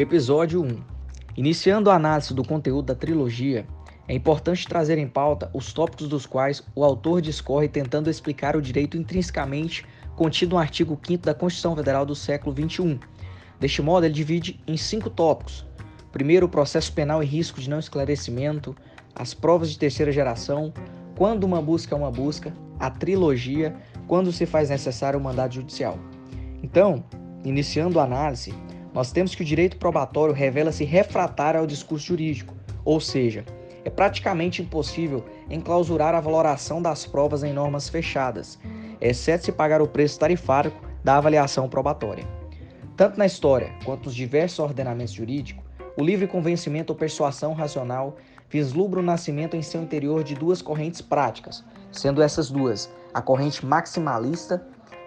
Episódio 1 Iniciando a análise do conteúdo da trilogia, é importante trazer em pauta os tópicos dos quais o autor discorre tentando explicar o direito intrinsecamente contido no artigo 5 da Constituição Federal do século XXI. Deste modo, ele divide em cinco tópicos. Primeiro, o processo penal e risco de não esclarecimento, as provas de terceira geração, quando uma busca é uma busca, a trilogia, quando se faz necessário o mandado judicial. Então, iniciando a análise, nós temos que o direito probatório revela-se refratário ao discurso jurídico, ou seja, é praticamente impossível enclausurar a valoração das provas em normas fechadas, exceto se pagar o preço tarifário da avaliação probatória. Tanto na história quanto nos diversos ordenamentos jurídicos, o livre convencimento ou persuasão racional vislumbra o nascimento em seu interior de duas correntes práticas, sendo essas duas a corrente maximalista,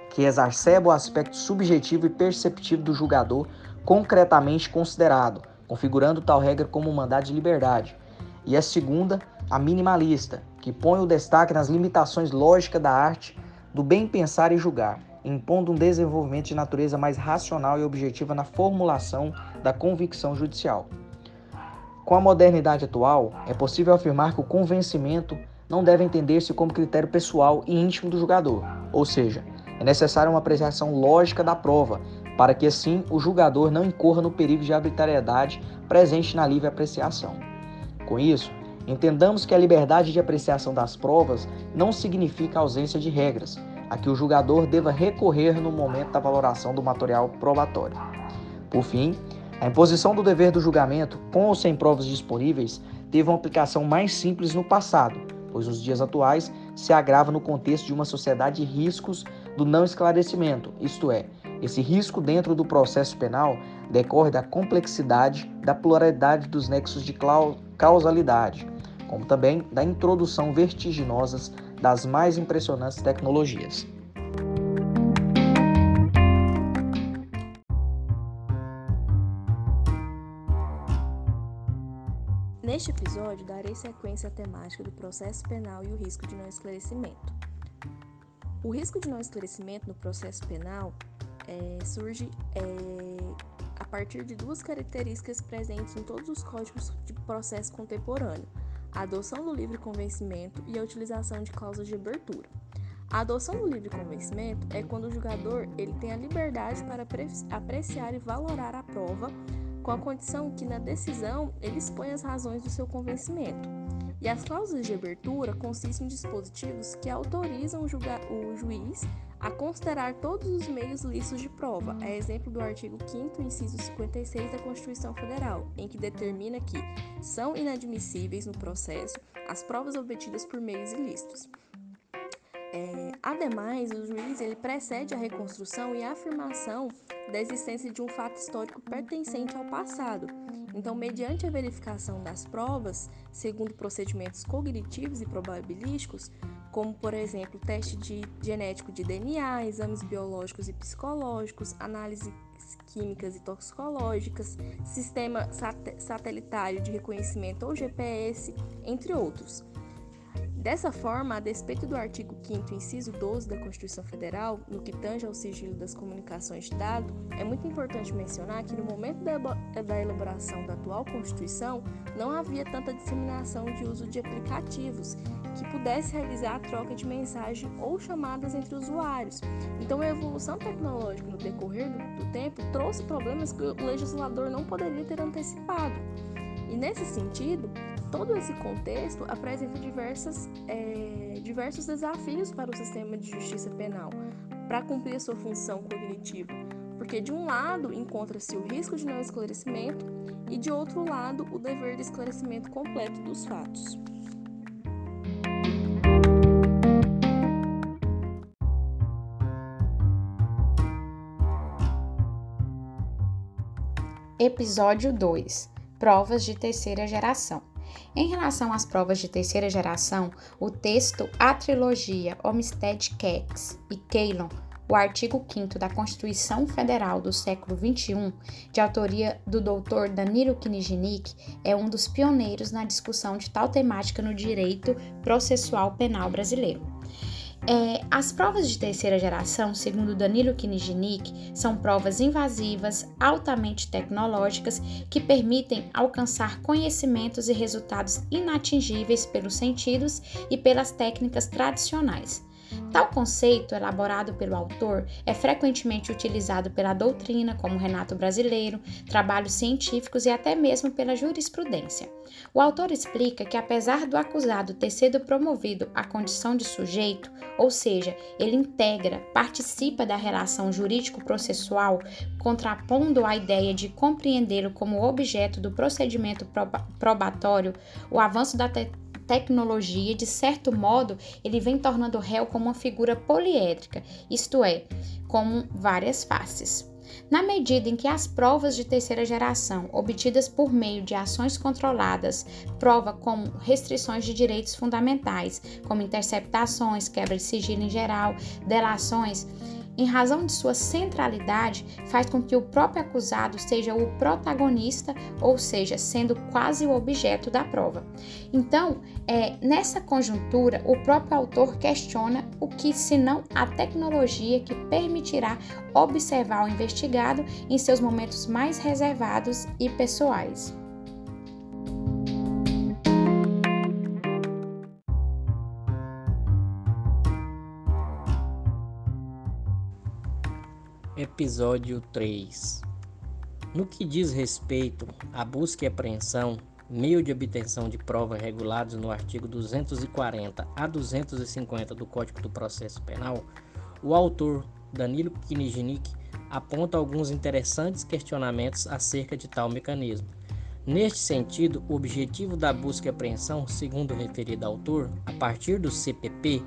que exacerba o aspecto subjetivo e perceptivo do julgador concretamente considerado, configurando tal regra como um mandado de liberdade, e a segunda, a minimalista, que põe o destaque nas limitações lógicas da arte, do bem pensar e julgar, impondo um desenvolvimento de natureza mais racional e objetiva na formulação da convicção judicial. Com a modernidade atual, é possível afirmar que o convencimento não deve entender-se como critério pessoal e íntimo do julgador, ou seja, é necessária uma apreciação lógica da prova, para que assim o julgador não incorra no perigo de arbitrariedade presente na livre apreciação. Com isso, entendamos que a liberdade de apreciação das provas não significa ausência de regras, a que o julgador deva recorrer no momento da valoração do material probatório. Por fim, a imposição do dever do julgamento, com ou sem provas disponíveis, teve uma aplicação mais simples no passado, pois nos dias atuais se agrava no contexto de uma sociedade de riscos do não esclarecimento, isto é, esse risco dentro do processo penal decorre da complexidade, da pluralidade dos nexos de causalidade, como também da introdução vertiginosas das mais impressionantes tecnologias. Neste episódio, darei sequência à temática do processo penal e o risco de não esclarecimento. O risco de não esclarecimento no processo penal é, surge é, a partir de duas características presentes em todos os códigos de processo contemporâneo: a adoção do livre convencimento e a utilização de cláusulas de abertura. A adoção do livre convencimento é quando o julgador ele tem a liberdade para apreciar e valorar a prova, com a condição que na decisão ele expõe as razões do seu convencimento. E as cláusulas de abertura consistem em dispositivos que autorizam o, o juiz a considerar todos os meios lícitos de prova, é exemplo do artigo 5 inciso 56 da Constituição Federal, em que determina que são inadmissíveis no processo as provas obtidas por meios ilícitos. É, ademais, o juiz ele precede a reconstrução e a afirmação da existência de um fato histórico pertencente ao passado. Então, mediante a verificação das provas, segundo procedimentos cognitivos e probabilísticos, como por exemplo teste de genético de DNA, exames biológicos e psicológicos, análises químicas e toxicológicas, sistema sat satelitário de reconhecimento ou GPS, entre outros. Dessa forma, a despeito do artigo 5 inciso 12 da Constituição Federal, no que tange ao sigilo das comunicações de dado, é muito importante mencionar que no momento da elaboração da atual Constituição, não havia tanta disseminação de uso de aplicativos que pudesse realizar a troca de mensagem ou chamadas entre usuários. Então, a evolução tecnológica no decorrer do, tempo trouxe problemas que o legislador não poderia ter antecipado. E nesse sentido, todo esse contexto apresenta diversas, é, diversos desafios para o sistema de justiça penal para cumprir a sua função cognitiva, porque de um lado encontra-se o risco de não esclarecimento e de outro lado o dever de esclarecimento completo dos fatos. Episódio 2 Provas de terceira geração. Em relação às provas de terceira geração, o texto A Trilogia Olmsted Kex e Keylon, o artigo 5 da Constituição Federal do século XXI, de autoria do Dr. Danilo Knijnik, é um dos pioneiros na discussão de tal temática no direito processual penal brasileiro. É, as provas de terceira geração, segundo Danilo Kiniginic, são provas invasivas, altamente tecnológicas, que permitem alcançar conhecimentos e resultados inatingíveis pelos sentidos e pelas técnicas tradicionais. Tal conceito, elaborado pelo autor, é frequentemente utilizado pela doutrina, como Renato Brasileiro, trabalhos científicos e até mesmo pela jurisprudência. O autor explica que, apesar do acusado ter sido promovido à condição de sujeito, ou seja, ele integra, participa da relação jurídico-processual, contrapondo a ideia de compreendê-lo como objeto do procedimento probatório, o avanço da te tecnologia, de certo modo, ele vem tornando o réu como uma figura poliédrica, isto é, como várias faces. Na medida em que as provas de terceira geração, obtidas por meio de ações controladas, prova como restrições de direitos fundamentais, como interceptações, quebra de sigilo em geral, delações, em razão de sua centralidade, faz com que o próprio acusado seja o protagonista, ou seja, sendo quase o objeto da prova. Então, é, nessa conjuntura, o próprio autor questiona o que, senão a tecnologia que permitirá observar o investigado em seus momentos mais reservados e pessoais. Episódio 3 No que diz respeito à busca e apreensão, meio de obtenção de prova regulados no artigo 240 a 250 do Código do Processo Penal, o autor Danilo Kiniginic aponta alguns interessantes questionamentos acerca de tal mecanismo. Neste sentido, o objetivo da busca e apreensão, segundo o referido autor, a partir do CPP,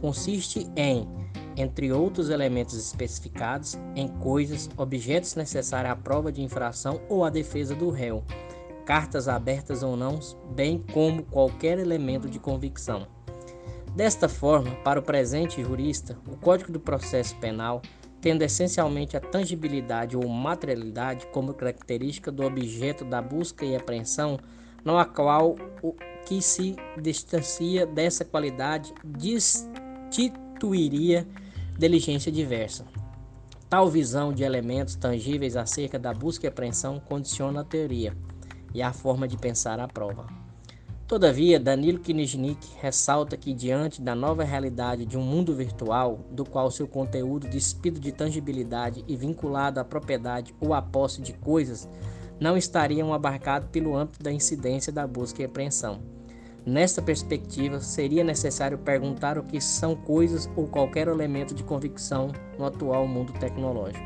consiste em entre outros elementos especificados, em coisas, objetos necessários à prova de infração ou à defesa do réu, cartas abertas ou não, bem como qualquer elemento de convicção. Desta forma, para o presente jurista, o Código do Processo Penal, tendo essencialmente a tangibilidade ou materialidade como característica do objeto da busca e apreensão, não a qual o que se distancia dessa qualidade destituiria diligência diversa. Tal visão de elementos tangíveis acerca da busca e apreensão condiciona a teoria e a forma de pensar a prova. Todavia, Danilo Kinijnik ressalta que, diante da nova realidade de um mundo virtual, do qual seu conteúdo despido de tangibilidade e vinculado à propriedade ou à posse de coisas, não estariam abarcados pelo âmbito da incidência da busca e apreensão Nesta perspectiva, seria necessário perguntar o que são coisas ou qualquer elemento de convicção no atual mundo tecnológico.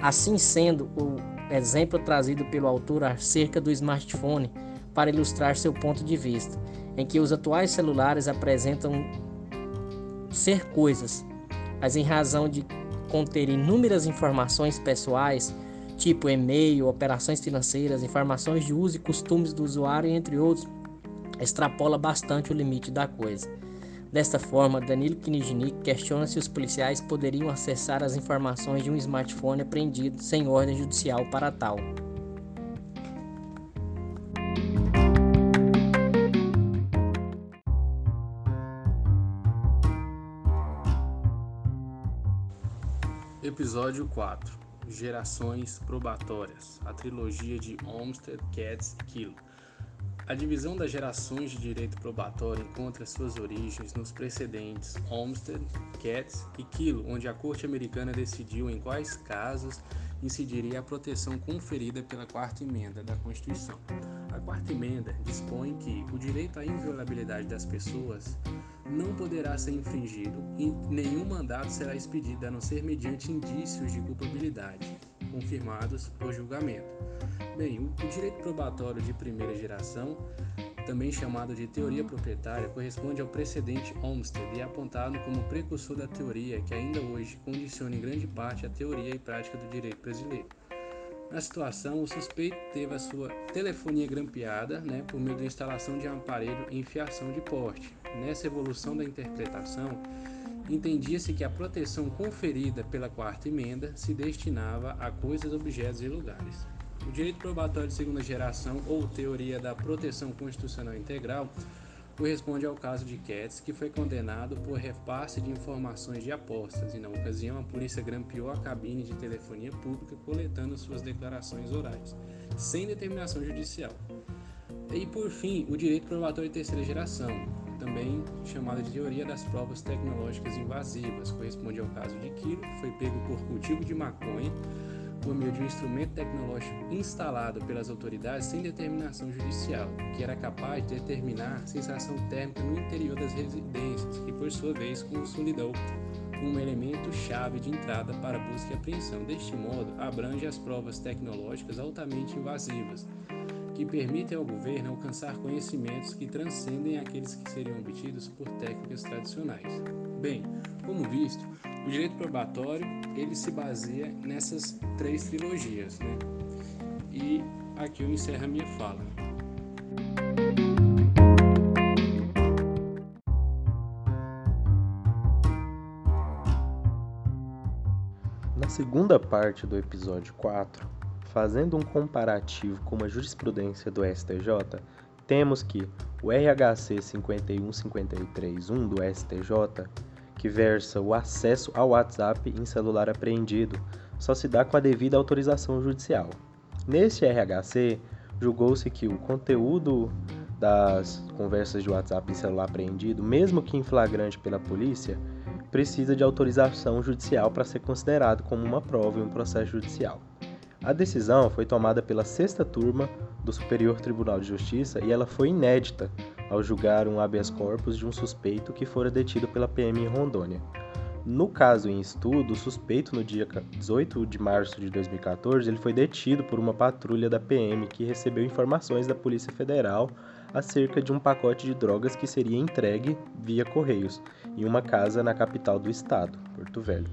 Assim sendo, o exemplo trazido pelo autor acerca do smartphone para ilustrar seu ponto de vista, em que os atuais celulares apresentam ser coisas, mas em razão de conter inúmeras informações pessoais, tipo e-mail, operações financeiras, informações de uso e costumes do usuário, entre outros, extrapola bastante o limite da coisa. Desta forma, Danilo Kinijnik questiona se os policiais poderiam acessar as informações de um smartphone apreendido sem ordem judicial para tal. Episódio 4 Gerações Probatórias A trilogia de Olmsted, Katz e Kilo a divisão das gerações de direito probatório encontra suas origens nos precedentes Olmsted, Katz e Kilo, onde a Corte Americana decidiu em quais casos incidiria a proteção conferida pela Quarta Emenda da Constituição. A Quarta Emenda dispõe que o direito à inviolabilidade das pessoas não poderá ser infringido e nenhum mandato será expedido a não ser mediante indícios de culpabilidade confirmados por julgamento. Bem, o direito probatório de primeira geração, também chamado de teoria proprietária, corresponde ao precedente Olmsted e é apontado como precursor da teoria que ainda hoje condiciona em grande parte a teoria e prática do direito brasileiro. Na situação, o suspeito teve a sua telefonia grampeada né, por meio da instalação de um aparelho em fiação de porte. Nessa evolução da interpretação, entendia-se que a proteção conferida pela quarta emenda se destinava a coisas, objetos e lugares. O direito probatório de segunda geração, ou teoria da proteção constitucional integral, corresponde ao caso de Katz, que foi condenado por repasse de informações de apostas, e na ocasião a polícia grampeou a cabine de telefonia pública coletando suas declarações orais, sem determinação judicial. E por fim, o direito probatório de terceira geração, também chamada de teoria das provas tecnológicas invasivas, corresponde ao caso de Kilo, que foi pego por cultivo de maconha por meio de um instrumento tecnológico instalado pelas autoridades sem determinação judicial, que era capaz de determinar sensação térmica no interior das residências, que por sua vez consolidou um elemento chave de entrada para busca e apreensão. Deste modo, abrange as provas tecnológicas altamente invasivas, que permitem ao governo alcançar conhecimentos que transcendem aqueles que seriam obtidos por técnicas tradicionais. Bem, como visto, o direito probatório ele se baseia nessas três trilogias, né? E aqui eu encerro a minha fala. Na segunda parte do episódio 4, fazendo um comparativo com a jurisprudência do STJ, temos que o RHC 5153.1 do STJ que versa o acesso ao WhatsApp em celular apreendido, só se dá com a devida autorização judicial. Neste RHC, julgou-se que o conteúdo das conversas de WhatsApp em celular apreendido, mesmo que em flagrante pela polícia, precisa de autorização judicial para ser considerado como uma prova em um processo judicial. A decisão foi tomada pela sexta turma do Superior Tribunal de Justiça e ela foi inédita ao julgar um habeas corpus de um suspeito que fora detido pela PM em Rondônia. No caso em estudo, o suspeito no dia 18 de março de 2014, ele foi detido por uma patrulha da PM que recebeu informações da Polícia Federal acerca de um pacote de drogas que seria entregue via correios em uma casa na capital do estado, Porto Velho.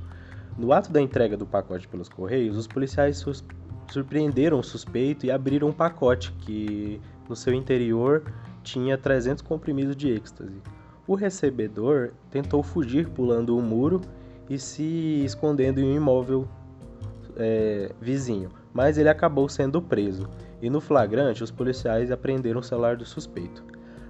No ato da entrega do pacote pelos Correios, os policiais surpreenderam o suspeito e abriram um pacote que no seu interior tinha 300 comprimidos de êxtase. O recebedor tentou fugir pulando o muro e se escondendo em um imóvel é, vizinho, mas ele acabou sendo preso. E no flagrante, os policiais apreenderam o celular do suspeito.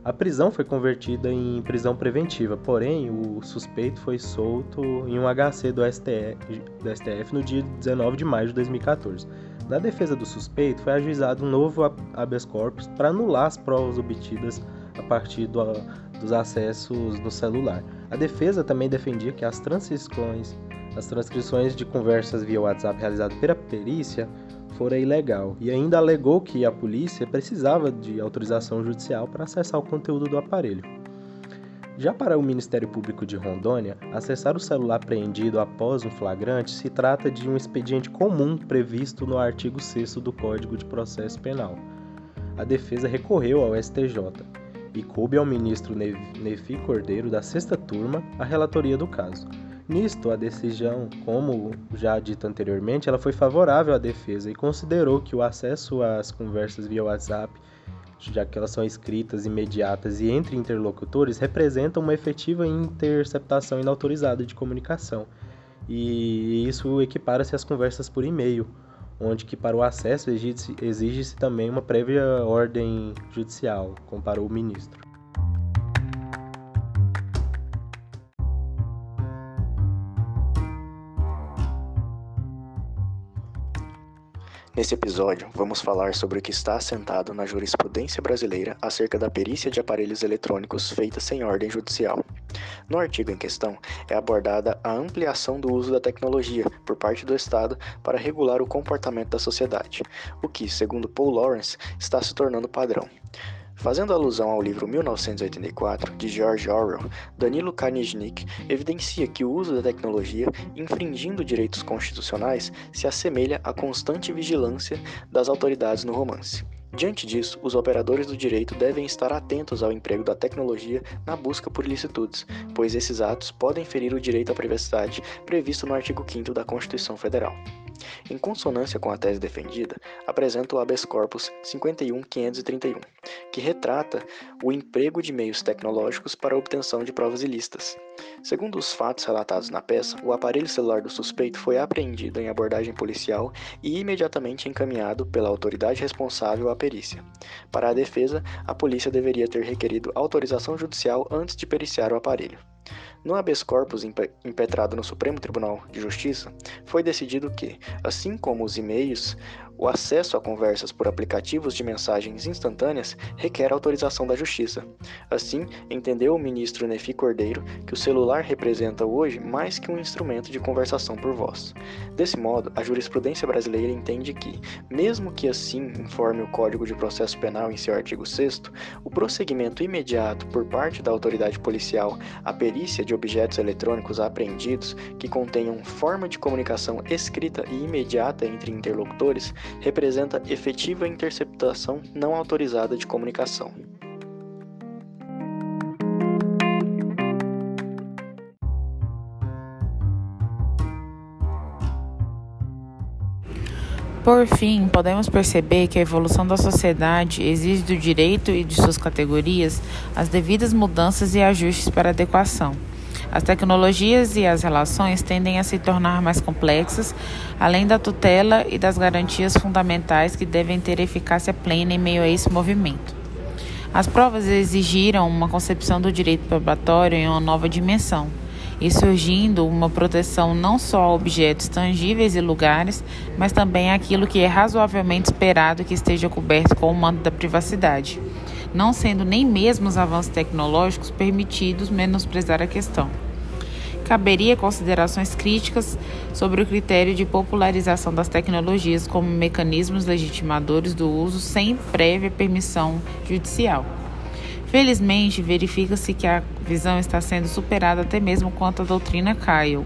A prisão foi convertida em prisão preventiva, porém o suspeito foi solto em um HC do STF, do STF no dia 19 de maio de 2014. Na defesa do suspeito, foi ajuizado um novo habeas corpus para anular as provas obtidas a partir do, dos acessos no celular. A defesa também defendia que as transcrições, as transcrições de conversas via WhatsApp realizadas pela perícia fora ilegal e ainda alegou que a polícia precisava de autorização judicial para acessar o conteúdo do aparelho. Já para o Ministério Público de Rondônia, acessar o celular apreendido após um flagrante se trata de um expediente comum previsto no artigo 6 do Código de Processo Penal. A defesa recorreu ao STJ e coube ao ministro Nefi Cordeiro, da sexta turma, a relatoria do caso. Nisto, a decisão, como já dito anteriormente, ela foi favorável à defesa e considerou que o acesso às conversas via WhatsApp, já que elas são escritas, imediatas e entre interlocutores, representam uma efetiva interceptação inautorizada de comunicação. E isso equipara-se às conversas por e-mail, onde que para o acesso exige-se também uma prévia ordem judicial, comparou o ministro. Nesse episódio, vamos falar sobre o que está assentado na jurisprudência brasileira acerca da perícia de aparelhos eletrônicos feita sem ordem judicial. No artigo em questão, é abordada a ampliação do uso da tecnologia por parte do Estado para regular o comportamento da sociedade, o que, segundo Paul Lawrence, está se tornando padrão. Fazendo alusão ao livro 1984 de George Orwell, Danilo Kaniznik evidencia que o uso da tecnologia, infringindo direitos constitucionais, se assemelha à constante vigilância das autoridades no romance. Diante disso, os operadores do direito devem estar atentos ao emprego da tecnologia na busca por ilicitudes, pois esses atos podem ferir o direito à privacidade previsto no artigo 5 da Constituição Federal. Em consonância com a tese defendida, apresenta o habeas corpus 51531, que retrata o emprego de meios tecnológicos para a obtenção de provas ilícitas. Segundo os fatos relatados na peça, o aparelho celular do suspeito foi apreendido em abordagem policial e imediatamente encaminhado pela autoridade responsável à perícia. Para a defesa, a polícia deveria ter requerido autorização judicial antes de periciar o aparelho. No habeas corpus impetrado no Supremo Tribunal de Justiça, foi decidido que, assim como os e-mails, o acesso a conversas por aplicativos de mensagens instantâneas requer autorização da Justiça. Assim, entendeu o ministro Nefi Cordeiro que o celular representa hoje mais que um instrumento de conversação por voz. Desse modo, a jurisprudência brasileira entende que, mesmo que assim informe o Código de Processo Penal em seu artigo 6, o prosseguimento imediato por parte da autoridade policial à perícia de objetos eletrônicos apreendidos que contenham forma de comunicação escrita e imediata entre interlocutores representa efetiva interceptação não autorizada de comunicação. Por fim, podemos perceber que a evolução da sociedade exige do direito e de suas categorias as devidas mudanças e ajustes para adequação. As tecnologias e as relações tendem a se tornar mais complexas, além da tutela e das garantias fundamentais que devem ter eficácia plena em meio a esse movimento. As provas exigiram uma concepção do direito probatório em uma nova dimensão, e surgindo uma proteção não só a objetos tangíveis e lugares, mas também aquilo que é razoavelmente esperado que esteja coberto com o manto da privacidade, não sendo nem mesmo os avanços tecnológicos permitidos menosprezar a questão caberia considerações críticas sobre o critério de popularização das tecnologias como mecanismos legitimadores do uso sem prévia permissão judicial. Felizmente, verifica-se que a visão está sendo superada até mesmo quanto à doutrina Kyle,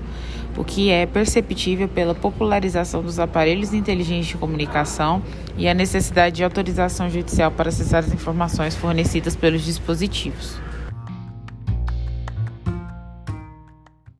o que é perceptível pela popularização dos aparelhos inteligentes de comunicação e a necessidade de autorização judicial para acessar as informações fornecidas pelos dispositivos.